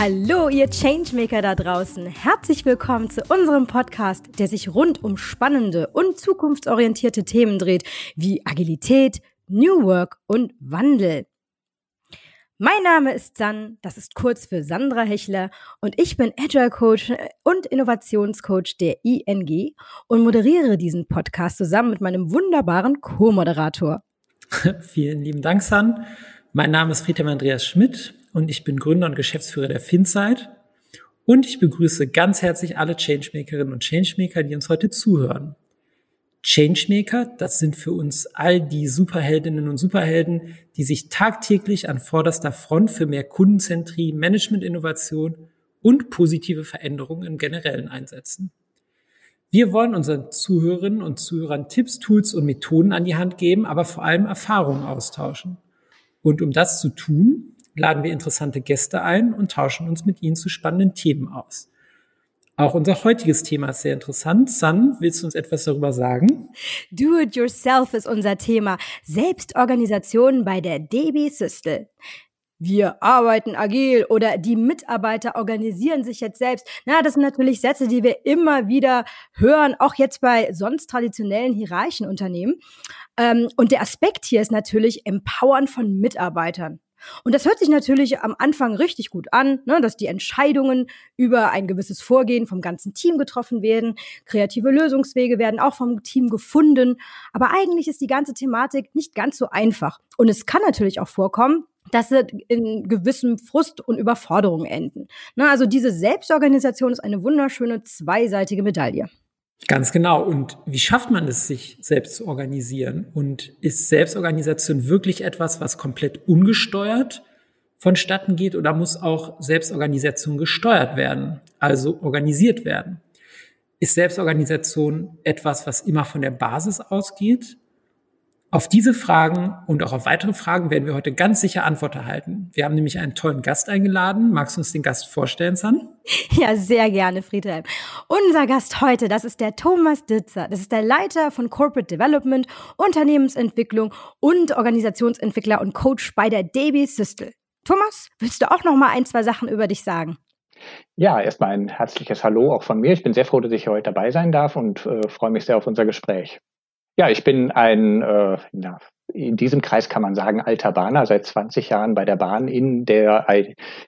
Hallo, ihr Changemaker da draußen. Herzlich willkommen zu unserem Podcast, der sich rund um spannende und zukunftsorientierte Themen dreht, wie Agilität, New Work und Wandel. Mein Name ist San, das ist kurz für Sandra Hechler und ich bin Agile Coach und Innovationscoach der ING und moderiere diesen Podcast zusammen mit meinem wunderbaren Co-Moderator. Vielen lieben Dank, San. Mein Name ist Friedhelm Andreas Schmidt und ich bin Gründer und Geschäftsführer der FinSite. Und ich begrüße ganz herzlich alle Changemakerinnen und Changemaker, die uns heute zuhören. Changemaker, das sind für uns all die Superheldinnen und Superhelden, die sich tagtäglich an vorderster Front für mehr Kundenzentrie, Management-Innovation und positive Veränderungen im Generellen einsetzen. Wir wollen unseren Zuhörerinnen und Zuhörern Tipps, Tools und Methoden an die Hand geben, aber vor allem Erfahrungen austauschen. Und um das zu tun, laden wir interessante Gäste ein und tauschen uns mit ihnen zu spannenden Themen aus. Auch unser heutiges Thema ist sehr interessant. San, willst du uns etwas darüber sagen? Do it yourself ist unser Thema. Selbstorganisation bei der DB Systel. Wir arbeiten agil oder die Mitarbeiter organisieren sich jetzt selbst. Na, das sind natürlich Sätze, die wir immer wieder hören, auch jetzt bei sonst traditionellen hierarchischen Unternehmen. Ähm, und der Aspekt hier ist natürlich Empowern von Mitarbeitern. Und das hört sich natürlich am Anfang richtig gut an, ne, dass die Entscheidungen über ein gewisses Vorgehen vom ganzen Team getroffen werden. Kreative Lösungswege werden auch vom Team gefunden. Aber eigentlich ist die ganze Thematik nicht ganz so einfach. Und es kann natürlich auch vorkommen, dass sie in gewissem Frust und Überforderung enden. Ne, also diese Selbstorganisation ist eine wunderschöne zweiseitige Medaille. Ganz genau. Und wie schafft man es, sich selbst zu organisieren? Und ist Selbstorganisation wirklich etwas, was komplett ungesteuert vonstatten geht oder muss auch Selbstorganisation gesteuert werden, also organisiert werden? Ist Selbstorganisation etwas, was immer von der Basis ausgeht auf diese Fragen und auch auf weitere Fragen werden wir heute ganz sicher Antwort erhalten. Wir haben nämlich einen tollen Gast eingeladen. Magst du uns den Gast vorstellen, San? Ja, sehr gerne, Friedhelm. Unser Gast heute, das ist der Thomas Ditzer. Das ist der Leiter von Corporate Development, Unternehmensentwicklung und Organisationsentwickler und Coach bei der DB Systel. Thomas, willst du auch noch mal ein, zwei Sachen über dich sagen? Ja, erstmal ein herzliches Hallo auch von mir. Ich bin sehr froh, dass ich heute dabei sein darf und äh, freue mich sehr auf unser Gespräch. Ja, ich bin ein, äh, na, in diesem Kreis kann man sagen, alter Bahner, seit 20 Jahren bei der Bahn in der,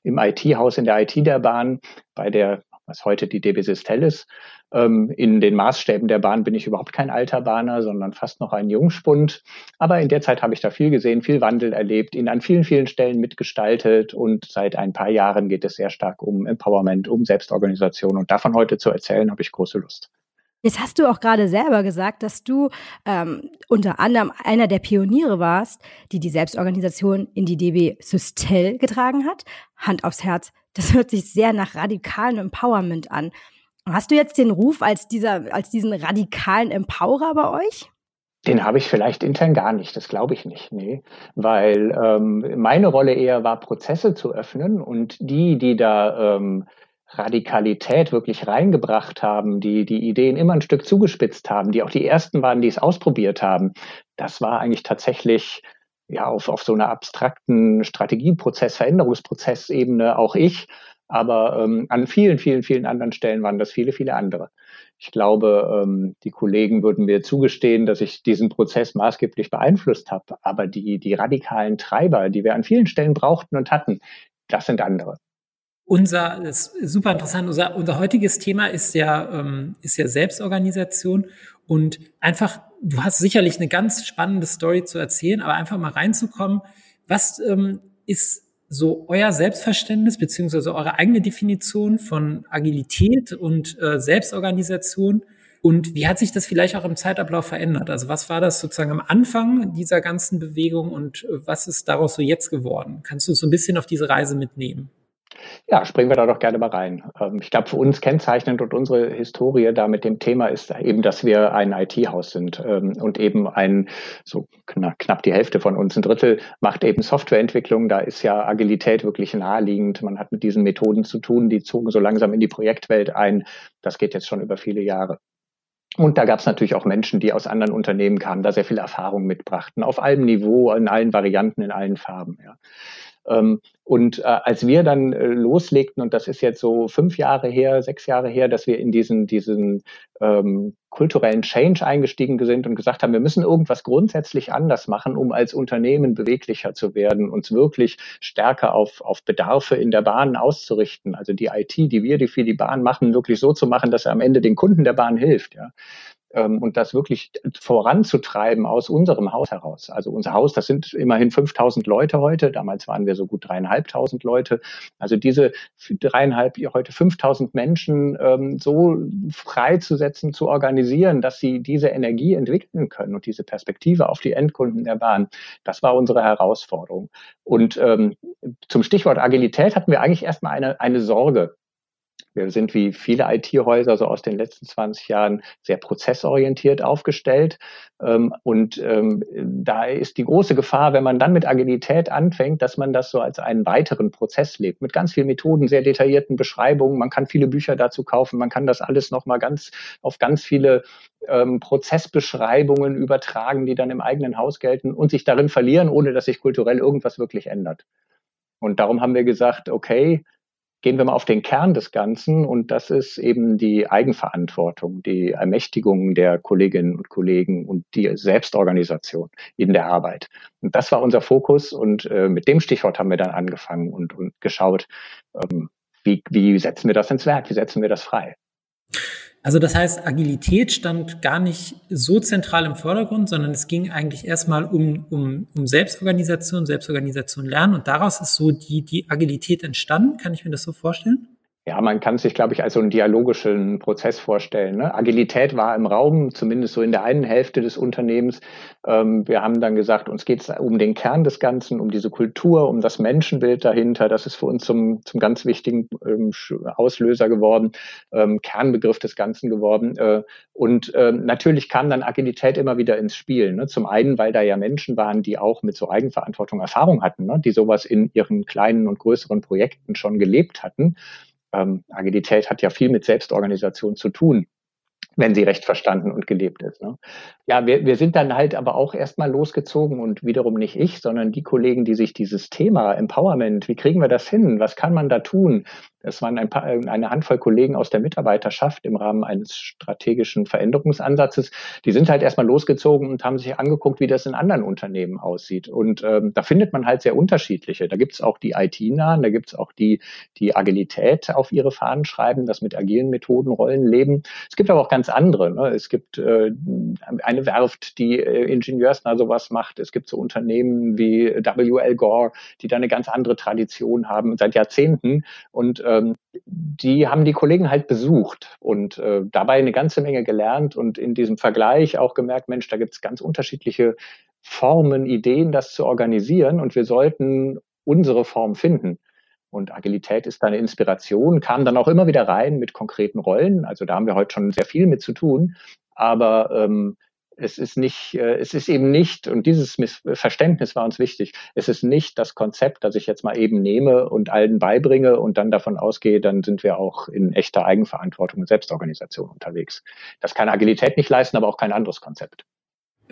im IT-Haus, in der IT der Bahn, bei der, was heute die DB Sistel ist. Ähm, in den Maßstäben der Bahn bin ich überhaupt kein alter Bahner, sondern fast noch ein Jungspund. Aber in der Zeit habe ich da viel gesehen, viel Wandel erlebt, ihn an vielen, vielen Stellen mitgestaltet und seit ein paar Jahren geht es sehr stark um Empowerment, um Selbstorganisation und davon heute zu erzählen, habe ich große Lust. Jetzt hast du auch gerade selber gesagt, dass du ähm, unter anderem einer der Pioniere warst, die die Selbstorganisation in die DB Systel getragen hat. Hand aufs Herz, das hört sich sehr nach radikalem Empowerment an. Hast du jetzt den Ruf als dieser, als diesen radikalen Empowerer bei euch? Den habe ich vielleicht intern gar nicht, das glaube ich nicht, nee. Weil ähm, meine Rolle eher war, Prozesse zu öffnen und die, die da ähm, Radikalität wirklich reingebracht haben, die die Ideen immer ein Stück zugespitzt haben, die auch die ersten waren, die es ausprobiert haben, das war eigentlich tatsächlich ja auf, auf so einer abstrakten Strategieprozess, Veränderungsprozessebene auch ich, aber ähm, an vielen, vielen, vielen anderen Stellen waren das viele, viele andere. Ich glaube, ähm, die Kollegen würden mir zugestehen, dass ich diesen Prozess maßgeblich beeinflusst habe, aber die, die radikalen Treiber, die wir an vielen Stellen brauchten und hatten, das sind andere unser, das ist super interessant, unser, unser heutiges Thema ist ja, ähm, ist ja Selbstorganisation und einfach, du hast sicherlich eine ganz spannende Story zu erzählen, aber einfach mal reinzukommen, was ähm, ist so euer Selbstverständnis beziehungsweise eure eigene Definition von Agilität und äh, Selbstorganisation und wie hat sich das vielleicht auch im Zeitablauf verändert? Also was war das sozusagen am Anfang dieser ganzen Bewegung und äh, was ist daraus so jetzt geworden? Kannst du so ein bisschen auf diese Reise mitnehmen? Ja, springen wir da doch gerne mal rein. Ähm, ich glaube, für uns kennzeichnend und unsere Historie da mit dem Thema ist eben, dass wir ein IT-Haus sind ähm, und eben ein, so knapp die Hälfte von uns, ein Drittel, macht eben Softwareentwicklung. Da ist ja Agilität wirklich naheliegend. Man hat mit diesen Methoden zu tun, die zogen so langsam in die Projektwelt ein. Das geht jetzt schon über viele Jahre. Und da gab es natürlich auch Menschen, die aus anderen Unternehmen kamen, da sehr viel Erfahrung mitbrachten, auf allem Niveau, in allen Varianten, in allen Farben. Ja. Ähm, Und äh, als wir dann äh, loslegten, und das ist jetzt so fünf Jahre her, sechs Jahre her, dass wir in diesen, diesen ähm, kulturellen Change eingestiegen sind und gesagt haben, wir müssen irgendwas grundsätzlich anders machen, um als Unternehmen beweglicher zu werden, uns wirklich stärker auf, auf Bedarfe in der Bahn auszurichten. Also die IT, die wir die für die Bahn machen, wirklich so zu machen, dass er am Ende den Kunden der Bahn hilft. Ja und das wirklich voranzutreiben aus unserem Haus heraus. Also unser Haus, das sind immerhin 5000 Leute heute. Damals waren wir so gut dreieinhalbtausend Leute. Also diese dreieinhalb, heute 5000 Menschen ähm, so freizusetzen, zu organisieren, dass sie diese Energie entwickeln können und diese Perspektive auf die Endkunden der Bahn. Das war unsere Herausforderung. Und ähm, zum Stichwort Agilität hatten wir eigentlich erstmal eine, eine Sorge. Wir sind wie viele IT-Häuser so aus den letzten 20 Jahren sehr prozessorientiert aufgestellt. Ähm, und ähm, da ist die große Gefahr, wenn man dann mit Agilität anfängt, dass man das so als einen weiteren Prozess lebt, mit ganz vielen Methoden, sehr detaillierten Beschreibungen. Man kann viele Bücher dazu kaufen. Man kann das alles nochmal ganz auf ganz viele ähm, Prozessbeschreibungen übertragen, die dann im eigenen Haus gelten und sich darin verlieren, ohne dass sich kulturell irgendwas wirklich ändert. Und darum haben wir gesagt, okay, gehen wir mal auf den Kern des Ganzen und das ist eben die Eigenverantwortung, die Ermächtigung der Kolleginnen und Kollegen und die Selbstorganisation in der Arbeit. Und das war unser Fokus und äh, mit dem Stichwort haben wir dann angefangen und, und geschaut, ähm, wie, wie setzen wir das ins Werk, wie setzen wir das frei. Also das heißt, Agilität stand gar nicht so zentral im Vordergrund, sondern es ging eigentlich erstmal um, um, um Selbstorganisation, Selbstorganisation lernen und daraus ist so die, die Agilität entstanden. Kann ich mir das so vorstellen? Ja, man kann sich, glaube ich, als so einen dialogischen Prozess vorstellen. Ne? Agilität war im Raum, zumindest so in der einen Hälfte des Unternehmens. Ähm, wir haben dann gesagt, uns geht es um den Kern des Ganzen, um diese Kultur, um das Menschenbild dahinter. Das ist für uns zum, zum ganz wichtigen ähm, Auslöser geworden, ähm, Kernbegriff des Ganzen geworden. Äh, und äh, natürlich kam dann Agilität immer wieder ins Spiel. Ne? Zum einen, weil da ja Menschen waren, die auch mit so Eigenverantwortung Erfahrung hatten, ne? die sowas in ihren kleinen und größeren Projekten schon gelebt hatten ähm, Agilität hat ja viel mit Selbstorganisation zu tun wenn sie recht verstanden und gelebt ist. Ne? Ja, wir, wir sind dann halt aber auch erstmal losgezogen und wiederum nicht ich, sondern die Kollegen, die sich dieses Thema Empowerment, wie kriegen wir das hin, was kann man da tun, es waren ein paar, eine Handvoll Kollegen aus der Mitarbeiterschaft im Rahmen eines strategischen Veränderungsansatzes. Die sind halt erstmal losgezogen und haben sich angeguckt, wie das in anderen Unternehmen aussieht. Und ähm, da findet man halt sehr unterschiedliche. Da gibt's auch die IT-nahen, da gibt's auch die, die Agilität auf ihre Fahnen schreiben, das mit agilen Methoden Rollen leben. Es gibt aber auch ganz andere. Ne? Es gibt äh, eine Werft, die äh, ingenieursnah sowas macht. Es gibt so Unternehmen wie WL Gore, die da eine ganz andere Tradition haben seit Jahrzehnten und ähm, die haben die Kollegen halt besucht und äh, dabei eine ganze Menge gelernt und in diesem Vergleich auch gemerkt, Mensch, da gibt es ganz unterschiedliche Formen, Ideen, das zu organisieren und wir sollten unsere Form finden. Und Agilität ist da eine Inspiration, kam dann auch immer wieder rein mit konkreten Rollen. Also da haben wir heute schon sehr viel mit zu tun. Aber ähm, es ist nicht, äh, es ist eben nicht, und dieses Verständnis war uns wichtig, es ist nicht das Konzept, das ich jetzt mal eben nehme und allen beibringe und dann davon ausgehe, dann sind wir auch in echter Eigenverantwortung und Selbstorganisation unterwegs. Das kann Agilität nicht leisten, aber auch kein anderes Konzept.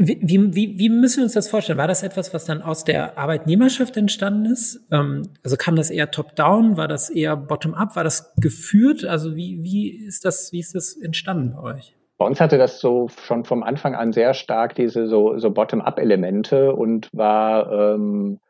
Wie, wie, wie müssen wir uns das vorstellen? War das etwas, was dann aus der Arbeitnehmerschaft entstanden ist? Ähm, also kam das eher top-down? War das eher bottom-up? War das geführt? Also wie, wie ist das, wie ist das entstanden bei euch? Bei uns hatte das so schon vom Anfang an sehr stark diese so, so Bottom-up-Elemente und war ähm,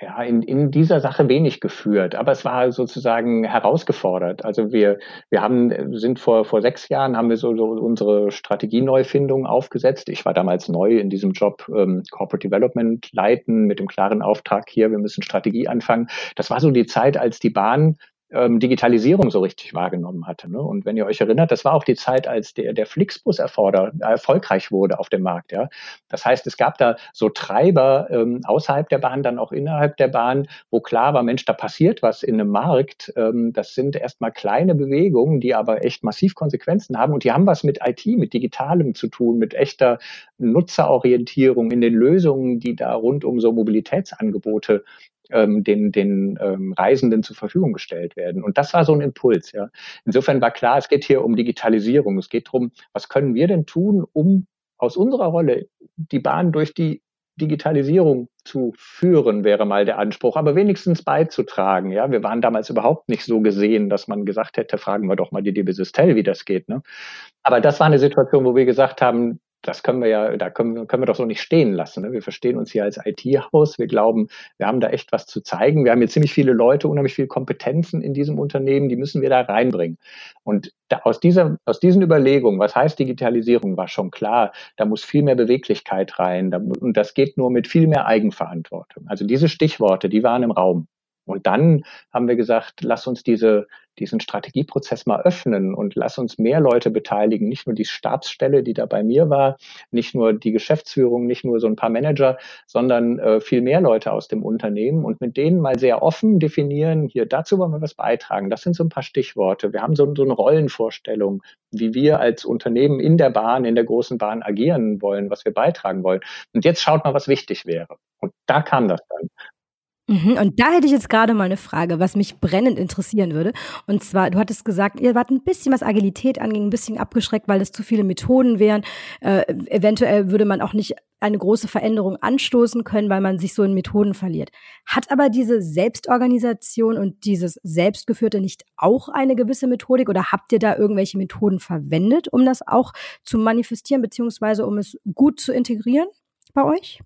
ja in, in dieser Sache wenig geführt, aber es war sozusagen herausgefordert. Also wir wir haben sind vor vor sechs Jahren haben wir so, so unsere Strategieneufindung aufgesetzt. Ich war damals neu in diesem Job ähm, Corporate Development leiten mit dem klaren Auftrag hier, wir müssen Strategie anfangen. Das war so die Zeit, als die Bahn ähm, Digitalisierung so richtig wahrgenommen hatte. Ne? Und wenn ihr euch erinnert, das war auch die Zeit, als der, der Flixbus erforder, erfolgreich wurde auf dem Markt. Ja? Das heißt, es gab da so Treiber ähm, außerhalb der Bahn, dann auch innerhalb der Bahn, wo klar war, Mensch, da passiert was in einem Markt. Ähm, das sind erstmal kleine Bewegungen, die aber echt massiv Konsequenzen haben. Und die haben was mit IT, mit Digitalem zu tun, mit echter Nutzerorientierung in den Lösungen, die da rund um so Mobilitätsangebote ähm, den, den ähm, Reisenden zur Verfügung gestellt werden. Und das war so ein Impuls. Ja. Insofern war klar, es geht hier um Digitalisierung. Es geht darum, was können wir denn tun, um aus unserer Rolle die Bahn durch die Digitalisierung durchzuführen, wäre mal der Anspruch, aber wenigstens beizutragen. Ja, wir waren damals überhaupt nicht so gesehen, dass man gesagt hätte, fragen wir doch mal die DB Systel, wie das geht. Ne? Aber das war eine Situation, wo wir gesagt haben, das können wir ja, da können, können wir doch so nicht stehen lassen. Ne? Wir verstehen uns hier als IT-Haus. Wir glauben, wir haben da echt was zu zeigen. Wir haben hier ziemlich viele Leute, unheimlich viele Kompetenzen in diesem Unternehmen, die müssen wir da reinbringen. Und da, aus, dieser, aus diesen Überlegungen, was heißt Digitalisierung, war schon klar, da muss viel mehr Beweglichkeit rein. Da, und das geht nur mit viel mehr Eigenverantwortung. Also diese Stichworte, die waren im Raum. Und dann haben wir gesagt, lass uns diese, diesen Strategieprozess mal öffnen und lass uns mehr Leute beteiligen. Nicht nur die Stabsstelle, die da bei mir war, nicht nur die Geschäftsführung, nicht nur so ein paar Manager, sondern äh, viel mehr Leute aus dem Unternehmen und mit denen mal sehr offen definieren, hier dazu wollen wir was beitragen. Das sind so ein paar Stichworte. Wir haben so, so eine Rollenvorstellung, wie wir als Unternehmen in der Bahn, in der großen Bahn agieren wollen, was wir beitragen wollen. Und jetzt schaut mal, was wichtig wäre. Und da kam das dann. Mhm, und da hätte ich jetzt gerade mal eine Frage, was mich brennend interessieren würde. Und zwar, du hattest gesagt, ihr wart ein bisschen, was Agilität anging, ein bisschen abgeschreckt, weil es zu viele Methoden wären. Äh, eventuell würde man auch nicht eine große Veränderung anstoßen können, weil man sich so in Methoden verliert. Hat aber diese Selbstorganisation und dieses Selbstgeführte nicht auch eine gewisse Methodik oder habt ihr da irgendwelche Methoden verwendet, um das auch zu manifestieren, beziehungsweise um es gut zu integrieren bei euch?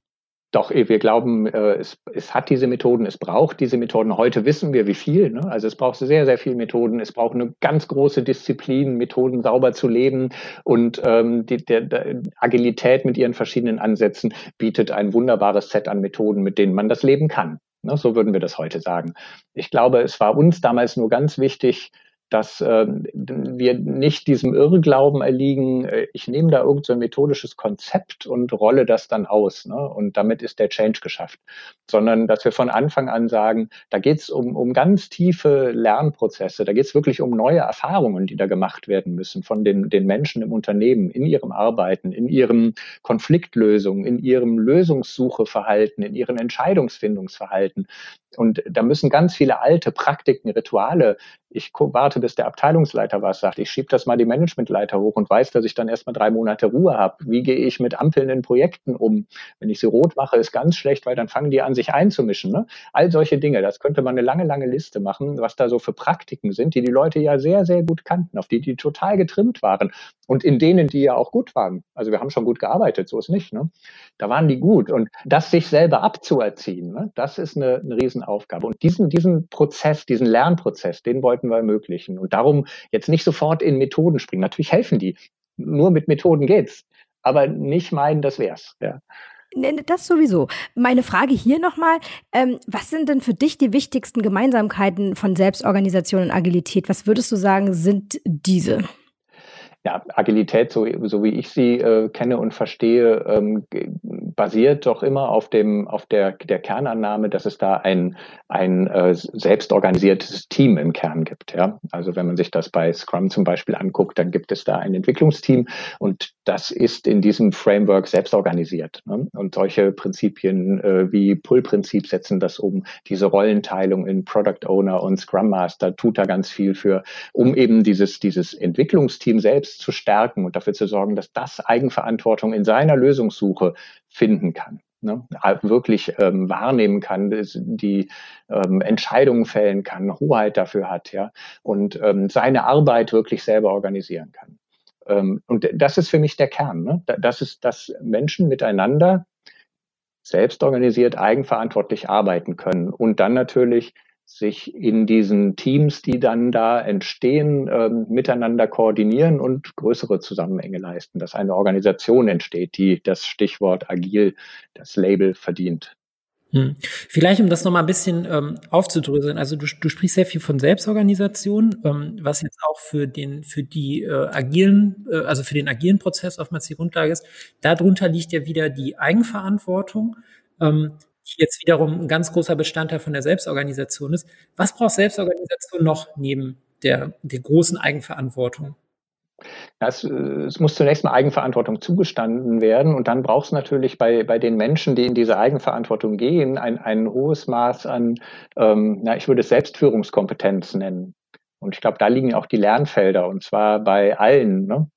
Doch, eh, wir glauben, äh, es, es hat diese Methoden, es braucht diese Methoden. Heute wissen wir, wie viel. Ne? Also es braucht sehr, sehr viel Methoden. Es braucht eine ganz große Disziplin, Methoden sauber zu leben. Und ähm, die, der, der Agilität mit ihren verschiedenen Ansätzen bietet ein wunderbares Set an Methoden, mit denen man das leben kann. Ne? So würden wir das heute sagen. Ich glaube, es war uns damals nur ganz wichtig, dass äh, wir nicht diesem Irrglauben erliegen, äh, ich nehme da irgendein so methodisches Konzept und rolle das dann aus. Ne? Und damit ist der Change geschafft. Sondern dass wir von Anfang an sagen, da geht es um, um ganz tiefe Lernprozesse, da geht es wirklich um neue Erfahrungen, die da gemacht werden müssen von den, den Menschen im Unternehmen, in ihrem Arbeiten, in ihrem Konfliktlösung, in ihrem Lösungssucheverhalten, in ihrem Entscheidungsfindungsverhalten. Und da müssen ganz viele alte Praktiken, Rituale ich warte, bis der Abteilungsleiter was sagt. Ich schiebe das mal die Managementleiter hoch und weiß, dass ich dann erstmal drei Monate Ruhe habe. Wie gehe ich mit Ampeln in Projekten um? Wenn ich sie rot mache, ist ganz schlecht, weil dann fangen die an, sich einzumischen. Ne? All solche Dinge, das könnte man eine lange, lange Liste machen, was da so für Praktiken sind, die die Leute ja sehr, sehr gut kannten, auf die die total getrimmt waren und in denen, die ja auch gut waren. Also wir haben schon gut gearbeitet, so ist nicht. Ne? Da waren die gut. Und das sich selber abzuerziehen, ne? das ist eine, eine Riesenaufgabe. Und diesen, diesen Prozess, diesen Lernprozess, den wollten wir ermöglichen. Und darum jetzt nicht sofort in Methoden springen. Natürlich helfen die. Nur mit Methoden geht's. Aber nicht meinen, das wär's. Ja. Das sowieso. Meine Frage hier nochmal, ähm, was sind denn für dich die wichtigsten Gemeinsamkeiten von Selbstorganisation und Agilität? Was würdest du sagen, sind diese? Ja, Agilität, so, so wie ich sie äh, kenne und verstehe, ähm, basiert doch immer auf dem auf der der Kernannahme, dass es da ein ein äh, selbstorganisiertes Team im Kern gibt. Ja, also wenn man sich das bei Scrum zum Beispiel anguckt, dann gibt es da ein Entwicklungsteam und das ist in diesem Framework selbst organisiert. Ne? Und solche Prinzipien äh, wie Pull-Prinzip setzen das um. Diese Rollenteilung in Product Owner und Scrum Master tut da ganz viel für, um eben dieses dieses Entwicklungsteam selbst zu stärken und dafür zu sorgen, dass das Eigenverantwortung in seiner Lösungssuche finden kann. Ne, wirklich ähm, wahrnehmen kann, die ähm, Entscheidungen fällen kann, Hoheit dafür hat, ja, und ähm, seine Arbeit wirklich selber organisieren kann. Ähm, und das ist für mich der Kern. Ne? Das ist, dass Menschen miteinander selbst organisiert, eigenverantwortlich arbeiten können und dann natürlich sich in diesen Teams, die dann da entstehen, ähm, miteinander koordinieren und größere Zusammenhänge leisten, dass eine Organisation entsteht, die das Stichwort agil, das Label verdient. Hm. Vielleicht, um das nochmal ein bisschen ähm, aufzudröseln, also du, du sprichst sehr viel von Selbstorganisation, ähm, was jetzt auch für den, für die äh, agilen, äh, also für den agilen Prozess oftmals die Grundlage ist. Darunter liegt ja wieder die Eigenverantwortung. Ähm, die jetzt wiederum ein ganz großer Bestandteil von der Selbstorganisation ist. Was braucht Selbstorganisation noch neben der, der großen Eigenverantwortung? Es, es, muss zunächst mal Eigenverantwortung zugestanden werden und dann braucht es natürlich bei, bei den Menschen, die in diese Eigenverantwortung gehen, ein, ein hohes Maß an, ähm, na, ich würde es Selbstführungskompetenz nennen. Und ich glaube, da liegen auch die Lernfelder und zwar bei allen. Ne?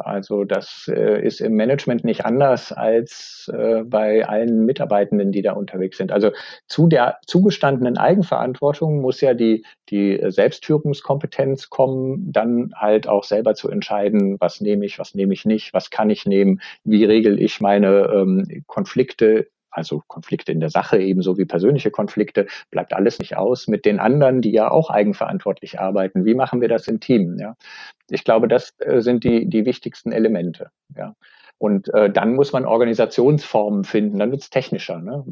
Also das äh, ist im Management nicht anders als äh, bei allen Mitarbeitenden, die da unterwegs sind. Also zu der zugestandenen Eigenverantwortung muss ja die, die Selbstführungskompetenz kommen, dann halt auch selber zu entscheiden, was nehme ich, was nehme ich nicht, was kann ich nehmen, wie regel ich meine ähm, Konflikte also Konflikte in der Sache ebenso wie persönliche Konflikte, bleibt alles nicht aus mit den anderen, die ja auch eigenverantwortlich arbeiten. Wie machen wir das im Team? Ja? Ich glaube, das äh, sind die, die wichtigsten Elemente. Ja? Und äh, dann muss man Organisationsformen finden, dann wird es technischer. Ne?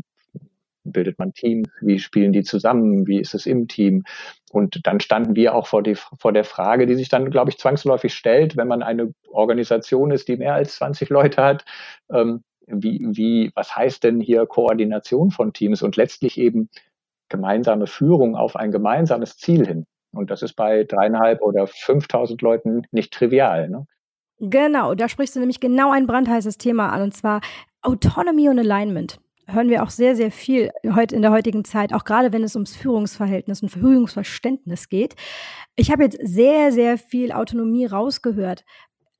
Bildet man Teams? Wie spielen die zusammen? Wie ist es im Team? Und dann standen wir auch vor, die, vor der Frage, die sich dann, glaube ich, zwangsläufig stellt, wenn man eine Organisation ist, die mehr als 20 Leute hat, ähm, wie, wie, was heißt denn hier Koordination von Teams und letztlich eben gemeinsame Führung auf ein gemeinsames Ziel hin. Und das ist bei dreieinhalb oder 5000 Leuten nicht trivial. Ne? Genau, da sprichst du nämlich genau ein brandheißes Thema an, und zwar Autonomy und Alignment. Hören wir auch sehr, sehr viel heute in der heutigen Zeit, auch gerade wenn es ums Führungsverhältnis und Führungsverständnis geht. Ich habe jetzt sehr, sehr viel Autonomie rausgehört.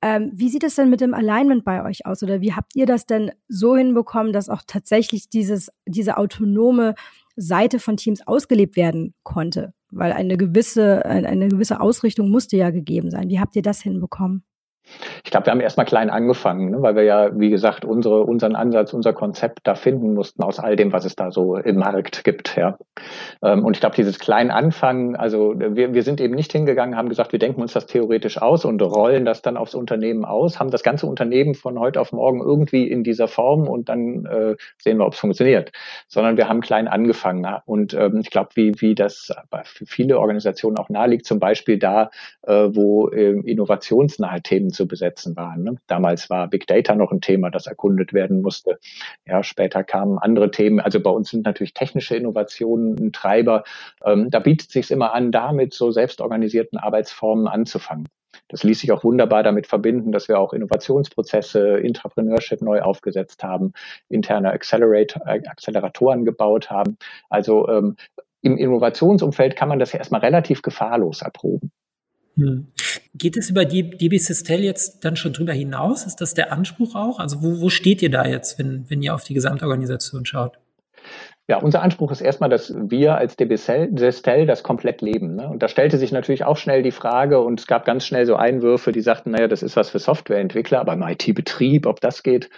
Ähm, wie sieht es denn mit dem Alignment bei euch aus? Oder wie habt ihr das denn so hinbekommen, dass auch tatsächlich dieses, diese autonome Seite von Teams ausgelebt werden konnte? Weil eine gewisse, eine gewisse Ausrichtung musste ja gegeben sein. Wie habt ihr das hinbekommen? Ich glaube, wir haben erstmal klein angefangen, ne, weil wir ja, wie gesagt, unsere, unseren Ansatz, unser Konzept da finden mussten aus all dem, was es da so im Markt gibt. Ja. Ähm, und ich glaube, dieses klein Anfangen, also wir, wir sind eben nicht hingegangen, haben gesagt, wir denken uns das theoretisch aus und rollen das dann aufs Unternehmen aus, haben das ganze Unternehmen von heute auf morgen irgendwie in dieser Form und dann äh, sehen wir, ob es funktioniert. Sondern wir haben klein angefangen. Und ähm, ich glaube, wie, wie das für viele Organisationen auch naheliegt, zum Beispiel da, äh, wo äh, innovationsnahe Themen zu besetzen waren. Ne? Damals war Big Data noch ein Thema, das erkundet werden musste. Ja, später kamen andere Themen. Also bei uns sind natürlich technische Innovationen ein Treiber. Ähm, da bietet es sich immer an, damit so selbstorganisierten Arbeitsformen anzufangen. Das ließ sich auch wunderbar damit verbinden, dass wir auch Innovationsprozesse, Intrapreneurship neu aufgesetzt haben, interne Accelerator, Acceleratoren gebaut haben. Also ähm, im Innovationsumfeld kann man das ja erstmal relativ gefahrlos erproben. Hm. Geht es über die DB Sistel jetzt dann schon drüber hinaus? Ist das der Anspruch auch? Also wo, wo steht ihr da jetzt, wenn, wenn ihr auf die Gesamtorganisation schaut? Ja, unser Anspruch ist erstmal, dass wir als DB Sistel das komplett leben. Ne? Und da stellte sich natürlich auch schnell die Frage und es gab ganz schnell so Einwürfe, die sagten, naja, das ist was für Softwareentwickler, aber im IT-Betrieb, ob das geht.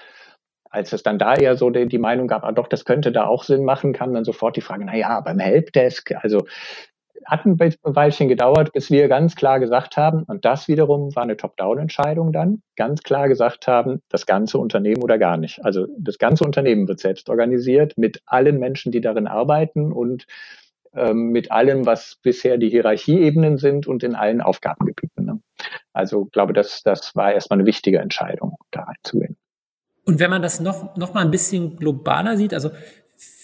Als es dann da eher so die, die Meinung gab, ah doch, das könnte da auch Sinn machen, kam dann sofort die Frage, na ja, beim Helpdesk, also hat ein Weilchen gedauert, bis wir ganz klar gesagt haben, und das wiederum war eine Top-Down-Entscheidung dann, ganz klar gesagt haben, das ganze Unternehmen oder gar nicht. Also das ganze Unternehmen wird selbst organisiert mit allen Menschen, die darin arbeiten und ähm, mit allem, was bisher die Hierarchieebenen sind und in allen Aufgabengebieten. Ne? Also glaube, das, das war erstmal eine wichtige Entscheidung, da reinzugehen. Und wenn man das noch, noch mal ein bisschen globaler sieht, also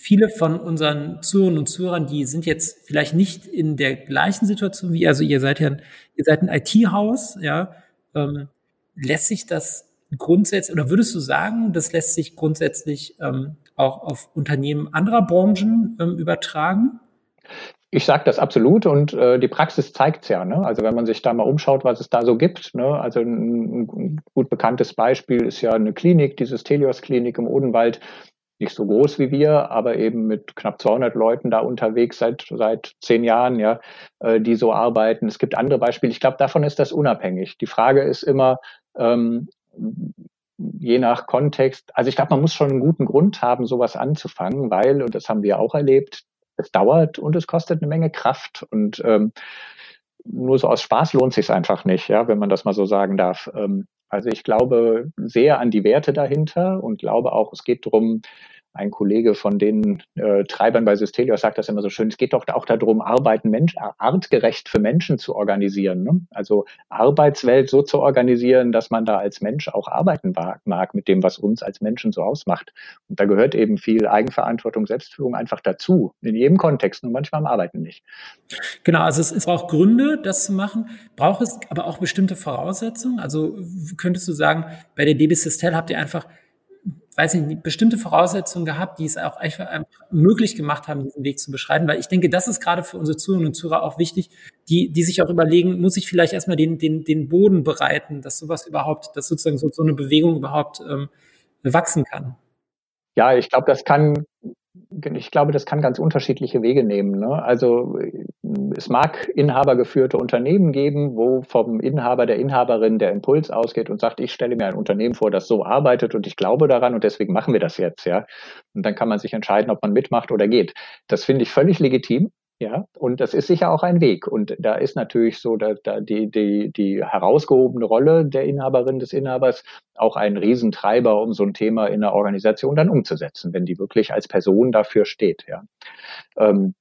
viele von unseren Zuhörern und Zuhörern, die sind jetzt vielleicht nicht in der gleichen Situation wie, also ihr seid ja, ihr seid ein IT-Haus, ja, ähm, lässt sich das grundsätzlich, oder würdest du sagen, das lässt sich grundsätzlich ähm, auch auf Unternehmen anderer Branchen ähm, übertragen? Ich sage das absolut und äh, die Praxis zeigt's ja. Ne? Also wenn man sich da mal umschaut, was es da so gibt. Ne? Also ein, ein gut bekanntes Beispiel ist ja eine Klinik, dieses Telios-Klinik im Odenwald nicht so groß wie wir, aber eben mit knapp 200 Leuten da unterwegs seit seit zehn Jahren, ja, äh, die so arbeiten. Es gibt andere Beispiele. Ich glaube, davon ist das unabhängig. Die Frage ist immer ähm, je nach Kontext. Also ich glaube, man muss schon einen guten Grund haben, sowas anzufangen, weil und das haben wir auch erlebt. Es dauert und es kostet eine Menge Kraft und ähm, nur so aus Spaß lohnt sich einfach nicht, ja, wenn man das mal so sagen darf. Ähm, also ich glaube sehr an die Werte dahinter und glaube auch, es geht darum, ein Kollege von den äh, Treibern bei Systelios sagt das immer so schön, es geht doch auch darum, Arbeiten Mensch, artgerecht für Menschen zu organisieren. Ne? Also Arbeitswelt so zu organisieren, dass man da als Mensch auch arbeiten mag mit dem, was uns als Menschen so ausmacht. Und da gehört eben viel Eigenverantwortung, Selbstführung einfach dazu, in jedem Kontext, nur manchmal am Arbeiten nicht. Genau, also es, braucht Gründe, das zu machen, braucht es aber auch bestimmte Voraussetzungen. Also könntest du sagen, bei der DB Sistel habt ihr einfach weiß nicht, bestimmte Voraussetzungen gehabt, die es auch einfach möglich gemacht haben, diesen Weg zu beschreiten? Weil ich denke, das ist gerade für unsere Zuhörerinnen und Zuhörer auch wichtig, die, die sich auch überlegen, muss ich vielleicht erstmal den, den, den Boden bereiten, dass sowas überhaupt, dass sozusagen so, so eine Bewegung überhaupt ähm, wachsen kann. Ja, ich glaube, das kann ich glaube, das kann ganz unterschiedliche Wege nehmen. Ne? Also es mag inhabergeführte Unternehmen geben, wo vom Inhaber der Inhaberin der Impuls ausgeht und sagt, ich stelle mir ein Unternehmen vor, das so arbeitet und ich glaube daran und deswegen machen wir das jetzt, ja. Und dann kann man sich entscheiden, ob man mitmacht oder geht. Das finde ich völlig legitim. Ja, und das ist sicher auch ein Weg. Und da ist natürlich so da, da die, die, die herausgehobene Rolle der Inhaberin des Inhabers auch ein Riesentreiber, um so ein Thema in der Organisation dann umzusetzen, wenn die wirklich als Person dafür steht. Ja. Ähm,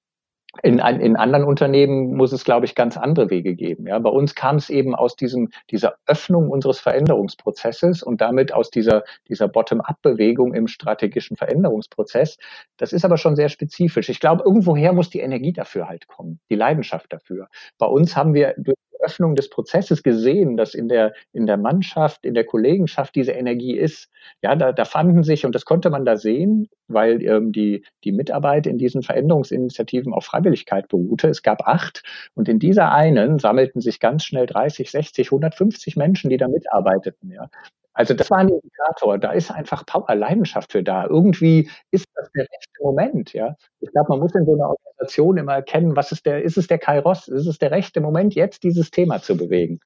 in, in anderen Unternehmen muss es, glaube ich, ganz andere Wege geben. Ja, bei uns kam es eben aus diesem, dieser Öffnung unseres Veränderungsprozesses und damit aus dieser, dieser Bottom-up-Bewegung im strategischen Veränderungsprozess. Das ist aber schon sehr spezifisch. Ich glaube, irgendwoher muss die Energie dafür halt kommen, die Leidenschaft dafür. Bei uns haben wir durch Öffnung des Prozesses gesehen, dass in der, in der Mannschaft, in der Kollegenschaft diese Energie ist. Ja, da, da fanden sich, und das konnte man da sehen, weil ähm, die, die Mitarbeit in diesen Veränderungsinitiativen auf Freiwilligkeit beruhte. Es gab acht und in dieser einen sammelten sich ganz schnell 30, 60, 150 Menschen, die da mitarbeiteten. Ja. Also das war ein Indikator. Da ist einfach Power, Leidenschaft für da. Irgendwie ist das der rechte Moment. Ja, ich glaube, man muss in so einer Organisation immer erkennen, was ist der, ist es der Kairos, ist es der rechte Moment, jetzt dieses Thema zu bewegen.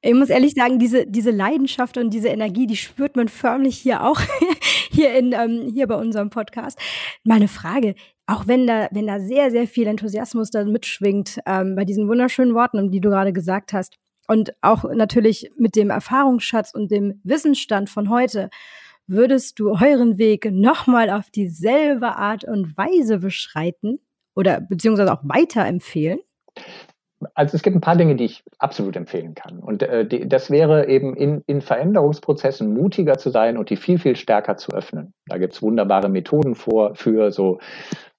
Ich muss ehrlich sagen, diese, diese Leidenschaft und diese Energie, die spürt man förmlich hier auch, hier, in, ähm, hier bei unserem Podcast. Meine Frage, auch wenn da, wenn da sehr, sehr viel Enthusiasmus da mitschwingt, ähm, bei diesen wunderschönen Worten, die du gerade gesagt hast, und auch natürlich mit dem Erfahrungsschatz und dem Wissensstand von heute, würdest du euren Weg nochmal auf dieselbe Art und Weise beschreiten oder beziehungsweise auch weiterempfehlen? Also es gibt ein paar Dinge, die ich absolut empfehlen kann. Und äh, die, das wäre eben in, in Veränderungsprozessen mutiger zu sein und die viel, viel stärker zu öffnen. Da gibt es wunderbare Methoden vor, für so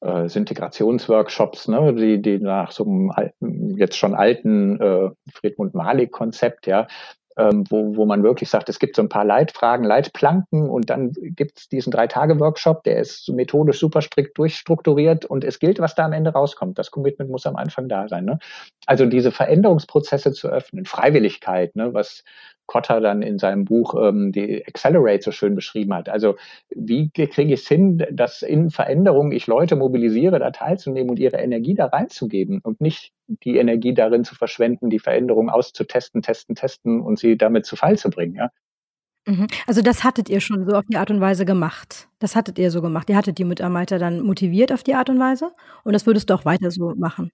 äh, Integrationsworkshops, ne, die, die nach so einem alten, jetzt schon alten äh, Friedmund Malik-Konzept, ja, ähm, wo, wo man wirklich sagt, es gibt so ein paar Leitfragen, Leitplanken und dann gibt es diesen Drei-Tage-Workshop, der ist methodisch super strikt durchstrukturiert und es gilt, was da am Ende rauskommt. Das Commitment muss am Anfang da sein. Ne? Also diese Veränderungsprozesse zu öffnen, Freiwilligkeit, ne, was Kotter dann in seinem Buch ähm, die Accelerate so schön beschrieben hat. Also wie kriege ich es hin, dass in Veränderungen ich Leute mobilisiere, da teilzunehmen und ihre Energie da reinzugeben und nicht die Energie darin zu verschwenden, die Veränderung auszutesten, testen, testen und sie damit zu Fall zu bringen. Ja? Mhm. Also das hattet ihr schon so auf die Art und Weise gemacht. Das hattet ihr so gemacht. Ihr hattet die Mitarbeiter dann motiviert auf die Art und Weise und das würdest du auch weiter so machen.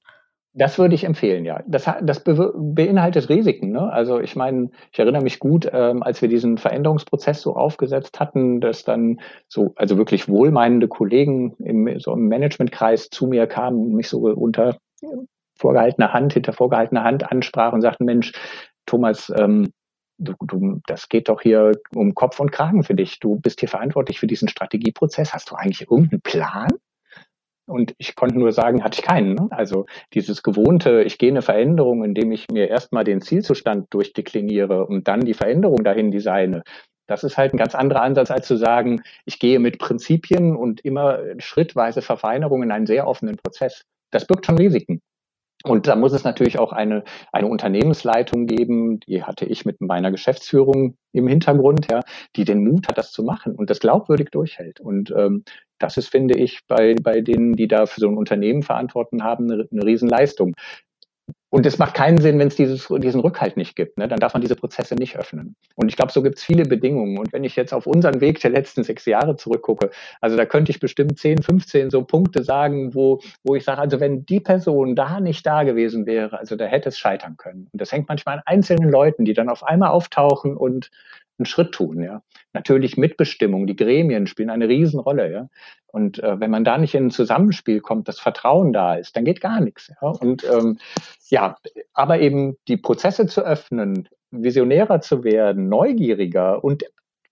Das würde ich empfehlen, ja. Das, das be beinhaltet Risiken. Ne? Also ich meine, ich erinnere mich gut, ähm, als wir diesen Veränderungsprozess so aufgesetzt hatten, dass dann so, also wirklich wohlmeinende Kollegen im, so im Managementkreis zu mir kamen, mich so unter vorgehaltener Hand, hinter vorgehaltener Hand ansprachen und sagten, Mensch, Thomas, ähm, du, du, das geht doch hier um Kopf und Kragen für dich. Du bist hier verantwortlich für diesen Strategieprozess. Hast du eigentlich irgendeinen Plan? Und ich konnte nur sagen, hatte ich keinen. Ne? Also dieses gewohnte, ich gehe eine Veränderung, indem ich mir erstmal den Zielzustand durchdekliniere und dann die Veränderung dahin designe. Das ist halt ein ganz anderer Ansatz, als zu sagen, ich gehe mit Prinzipien und immer schrittweise Verfeinerung in einen sehr offenen Prozess. Das birgt schon Risiken. Und da muss es natürlich auch eine, eine Unternehmensleitung geben, die hatte ich mit meiner Geschäftsführung im Hintergrund, ja, die den Mut hat, das zu machen und das glaubwürdig durchhält. Und ähm, das ist, finde ich, bei, bei denen, die da für so ein Unternehmen verantworten haben, eine, eine Riesenleistung. Und es macht keinen Sinn, wenn es diesen Rückhalt nicht gibt. Ne? Dann darf man diese Prozesse nicht öffnen. Und ich glaube, so gibt es viele Bedingungen. Und wenn ich jetzt auf unseren Weg der letzten sechs Jahre zurückgucke, also da könnte ich bestimmt 10, 15 so Punkte sagen, wo, wo ich sage, also wenn die Person da nicht da gewesen wäre, also da hätte es scheitern können. Und das hängt manchmal an einzelnen Leuten, die dann auf einmal auftauchen und einen Schritt tun. Ja. Natürlich Mitbestimmung, die Gremien spielen eine Riesenrolle. Ja. Und äh, wenn man da nicht in ein Zusammenspiel kommt, das Vertrauen da ist, dann geht gar nichts. Ja. Und ähm, ja, aber eben die Prozesse zu öffnen, visionärer zu werden, neugieriger und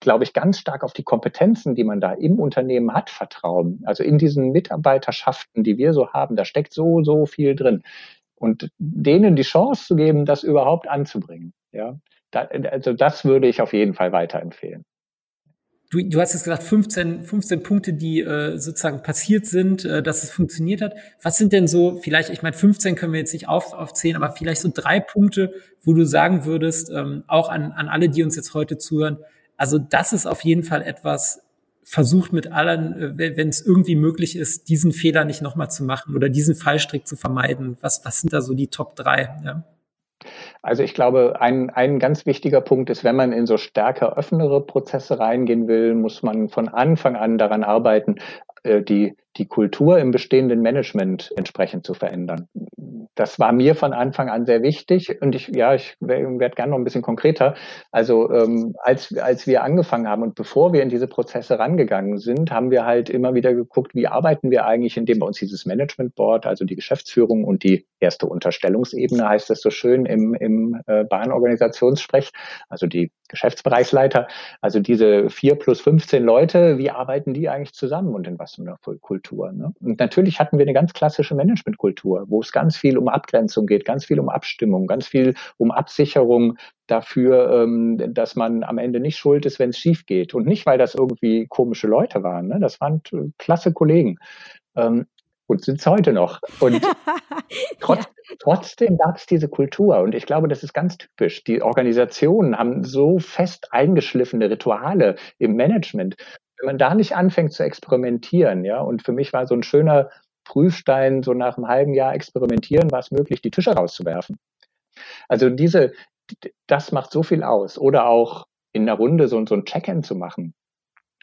glaube ich, ganz stark auf die Kompetenzen, die man da im Unternehmen hat, vertrauen. Also in diesen Mitarbeiterschaften, die wir so haben, da steckt so, so viel drin. Und denen die Chance zu geben, das überhaupt anzubringen. Ja, also das würde ich auf jeden Fall weiterempfehlen. du, du hast jetzt gesagt, 15, 15 Punkte, die äh, sozusagen passiert sind, äh, dass es funktioniert hat. Was sind denn so, vielleicht, ich meine, 15 können wir jetzt nicht auf, aufzählen, aber vielleicht so drei Punkte, wo du sagen würdest, ähm, auch an, an alle, die uns jetzt heute zuhören, also das ist auf jeden Fall etwas, versucht mit allen, äh, wenn es irgendwie möglich ist, diesen Fehler nicht nochmal zu machen oder diesen Fallstrick zu vermeiden. Was, was sind da so die Top drei? Ja? Also ich glaube, ein, ein ganz wichtiger Punkt ist, wenn man in so stärker offenere Prozesse reingehen will, muss man von Anfang an daran arbeiten, die, die Kultur im bestehenden Management entsprechend zu verändern. Das war mir von Anfang an sehr wichtig und ich, ja, ich werde gerne noch ein bisschen konkreter. Also ähm, als, als wir angefangen haben und bevor wir in diese Prozesse rangegangen sind, haben wir halt immer wieder geguckt, wie arbeiten wir eigentlich, indem bei uns dieses Management Board, also die Geschäftsführung und die erste Unterstellungsebene heißt das so schön im, im äh, Bahnorganisationssprech, also die Geschäftsbereichsleiter, also diese vier plus 15 Leute, wie arbeiten die eigentlich zusammen und in was für einer Kultur? Ne? Und natürlich hatten wir eine ganz klassische Managementkultur, wo es ganz viel um Abgrenzung geht, ganz viel um Abstimmung, ganz viel um Absicherung dafür, ähm, dass man am Ende nicht schuld ist, wenn es schief geht. Und nicht, weil das irgendwie komische Leute waren. Ne? Das waren klasse Kollegen. Ähm, und sind es heute noch. Und trotz, trotzdem gab es diese Kultur. Und ich glaube, das ist ganz typisch. Die Organisationen haben so fest eingeschliffene Rituale im Management. Wenn man da nicht anfängt zu experimentieren, ja, und für mich war so ein schöner Prüfstein, so nach einem halben Jahr experimentieren, war es möglich, die Tische rauszuwerfen. Also diese, das macht so viel aus. Oder auch in einer Runde so, so ein Check-in zu machen.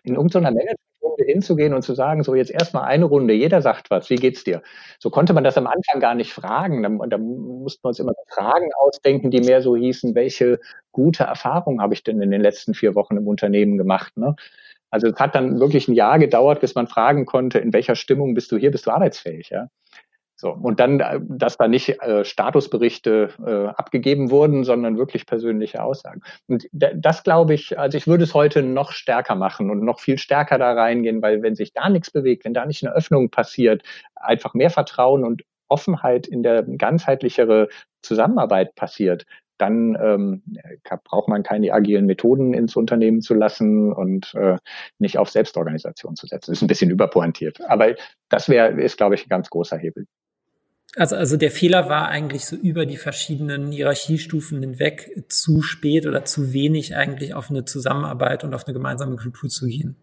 In irgendeiner Management Runde hinzugehen und zu sagen, so jetzt erstmal eine Runde, jeder sagt was, wie geht's dir? So konnte man das am Anfang gar nicht fragen. Da, da mussten wir uns immer Fragen ausdenken, die mehr so hießen, welche gute Erfahrungen habe ich denn in den letzten vier Wochen im Unternehmen gemacht? Ne? Also es hat dann wirklich ein Jahr gedauert, bis man fragen konnte, in welcher Stimmung bist du hier, bist du arbeitsfähig? Ja? So, und dann, äh, dass da nicht äh, Statusberichte äh, abgegeben wurden, sondern wirklich persönliche Aussagen. Und das glaube ich, also ich würde es heute noch stärker machen und noch viel stärker da reingehen, weil wenn sich da nichts bewegt, wenn da nicht eine Öffnung passiert, einfach mehr Vertrauen und Offenheit in der ganzheitlichere Zusammenarbeit passiert, dann ähm, braucht man keine agilen Methoden ins Unternehmen zu lassen und äh, nicht auf Selbstorganisation zu setzen. Das ist ein bisschen überpointiert. Aber das wäre, ist, glaube ich, ein ganz großer Hebel. Also, also der Fehler war eigentlich so über die verschiedenen Hierarchiestufen hinweg zu spät oder zu wenig eigentlich auf eine Zusammenarbeit und auf eine gemeinsame Kultur zu gehen.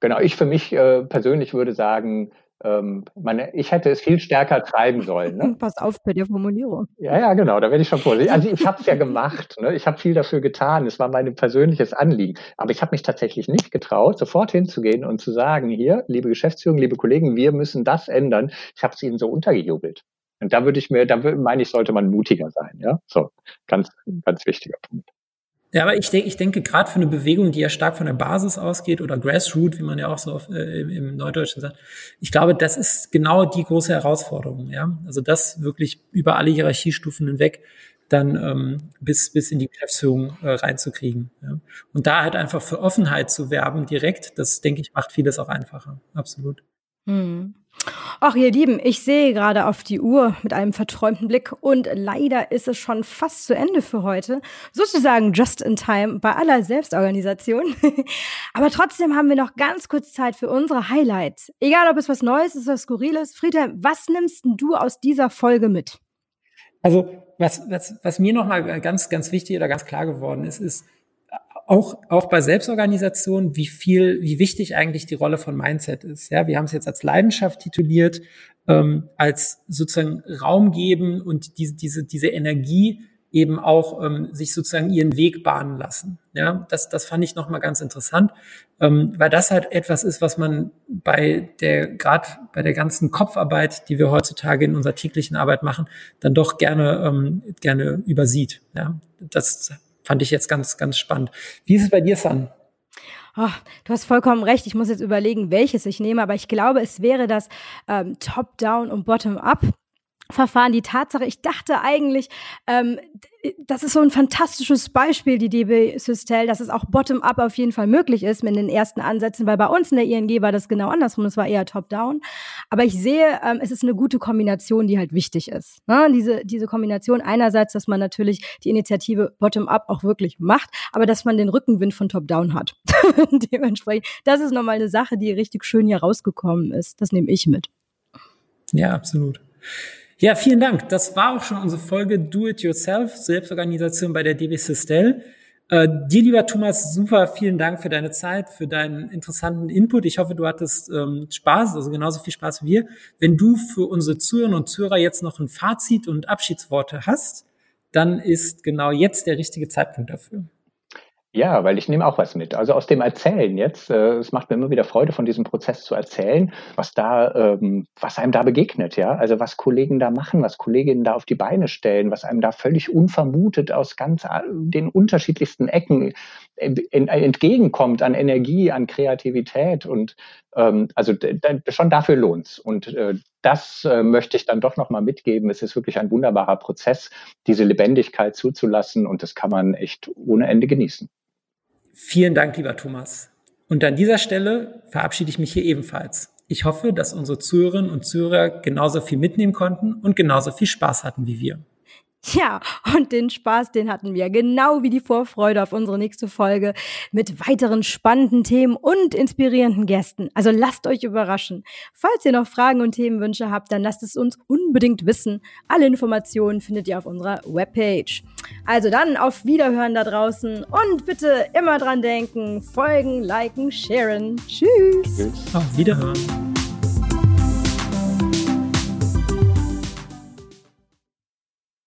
Genau, ich für mich äh, persönlich würde sagen, ähm, meine, ich hätte es viel stärker treiben sollen. Ne? Pass auf bei der Formulierung. Ja, ja, genau, da werde ich schon vorsichtig. Also ich habe es ja gemacht, ne? ich habe viel dafür getan, es war mein persönliches Anliegen. Aber ich habe mich tatsächlich nicht getraut, sofort hinzugehen und zu sagen, hier, liebe Geschäftsführung, liebe Kollegen, wir müssen das ändern. Ich habe es ihnen so untergejubelt. Und da würde ich mir, da meine ich, sollte man mutiger sein. Ja, so ganz, ganz wichtiger Punkt. Ja, aber ich, denke, ich denke, gerade für eine Bewegung, die ja stark von der Basis ausgeht oder Grassroot, wie man ja auch so auf, äh, im Neudeutschen sagt, ich glaube, das ist genau die große Herausforderung. Ja, also das wirklich über alle Hierarchiestufen hinweg dann ähm, bis bis in die Geschäftsführung äh, reinzukriegen. Ja? Und da halt einfach für Offenheit zu werben direkt, das denke ich macht vieles auch einfacher. Absolut. Hm. Ach, ihr Lieben, ich sehe gerade auf die Uhr mit einem verträumten Blick und leider ist es schon fast zu Ende für heute. Sozusagen just in time bei aller Selbstorganisation. Aber trotzdem haben wir noch ganz kurz Zeit für unsere Highlights. Egal, ob es was Neues ist oder Skurriles. Friedhelm, was nimmst du aus dieser Folge mit? Also, was, was, was mir nochmal ganz, ganz wichtig oder ganz klar geworden ist, ist, auch, auch bei Selbstorganisation, wie viel, wie wichtig eigentlich die Rolle von Mindset ist. Ja, wir haben es jetzt als Leidenschaft tituliert, ähm, als sozusagen Raum geben und diese, diese, diese Energie eben auch ähm, sich sozusagen ihren Weg bahnen lassen. Ja, das, das fand ich nochmal ganz interessant, ähm, weil das halt etwas ist, was man bei der, gerade bei der ganzen Kopfarbeit, die wir heutzutage in unserer täglichen Arbeit machen, dann doch gerne, ähm, gerne übersieht. Ja, das fand ich jetzt ganz, ganz spannend. Wie ist es bei dir, San? Oh, du hast vollkommen recht. Ich muss jetzt überlegen, welches ich nehme, aber ich glaube, es wäre das ähm, Top-Down und Bottom-Up. Verfahren. Die Tatsache, ich dachte eigentlich, ähm, das ist so ein fantastisches Beispiel, die DB Systel, dass es auch bottom-up auf jeden Fall möglich ist mit den ersten Ansätzen, weil bei uns in der ING war das genau andersrum, es war eher top-down. Aber ich sehe, ähm, es ist eine gute Kombination, die halt wichtig ist. Ne? Diese, diese Kombination einerseits, dass man natürlich die Initiative bottom-up auch wirklich macht, aber dass man den Rückenwind von top-down hat. Dementsprechend, das ist nochmal eine Sache, die richtig schön hier rausgekommen ist. Das nehme ich mit. Ja, absolut. Ja, vielen Dank. Das war auch schon unsere Folge Do It Yourself, Selbstorganisation bei der DB Sistel. Äh, dir, lieber Thomas, super vielen Dank für deine Zeit, für deinen interessanten Input. Ich hoffe, du hattest ähm, Spaß, also genauso viel Spaß wie wir. Wenn du für unsere Zuhörerinnen und Zuhörer jetzt noch ein Fazit und Abschiedsworte hast, dann ist genau jetzt der richtige Zeitpunkt dafür. Ja, weil ich nehme auch was mit. Also aus dem Erzählen jetzt, äh, es macht mir immer wieder Freude, von diesem Prozess zu erzählen, was da, ähm, was einem da begegnet, ja. Also was Kollegen da machen, was Kolleginnen da auf die Beine stellen, was einem da völlig unvermutet aus ganz den unterschiedlichsten Ecken entgegenkommt an Energie, an Kreativität und ähm, also schon dafür lohnt's. Und äh, das äh, möchte ich dann doch nochmal mitgeben. Es ist wirklich ein wunderbarer Prozess, diese Lebendigkeit zuzulassen und das kann man echt ohne Ende genießen. Vielen Dank, lieber Thomas. Und an dieser Stelle verabschiede ich mich hier ebenfalls. Ich hoffe, dass unsere Zuhörerinnen und Zuhörer genauso viel mitnehmen konnten und genauso viel Spaß hatten wie wir. Ja, und den Spaß, den hatten wir, genau wie die Vorfreude auf unsere nächste Folge mit weiteren spannenden Themen und inspirierenden Gästen. Also lasst euch überraschen. Falls ihr noch Fragen und Themenwünsche habt, dann lasst es uns unbedingt wissen. Alle Informationen findet ihr auf unserer Webpage. Also dann auf Wiederhören da draußen und bitte immer dran denken, folgen, liken, sharen. Tschüss. Auf Wiederhören.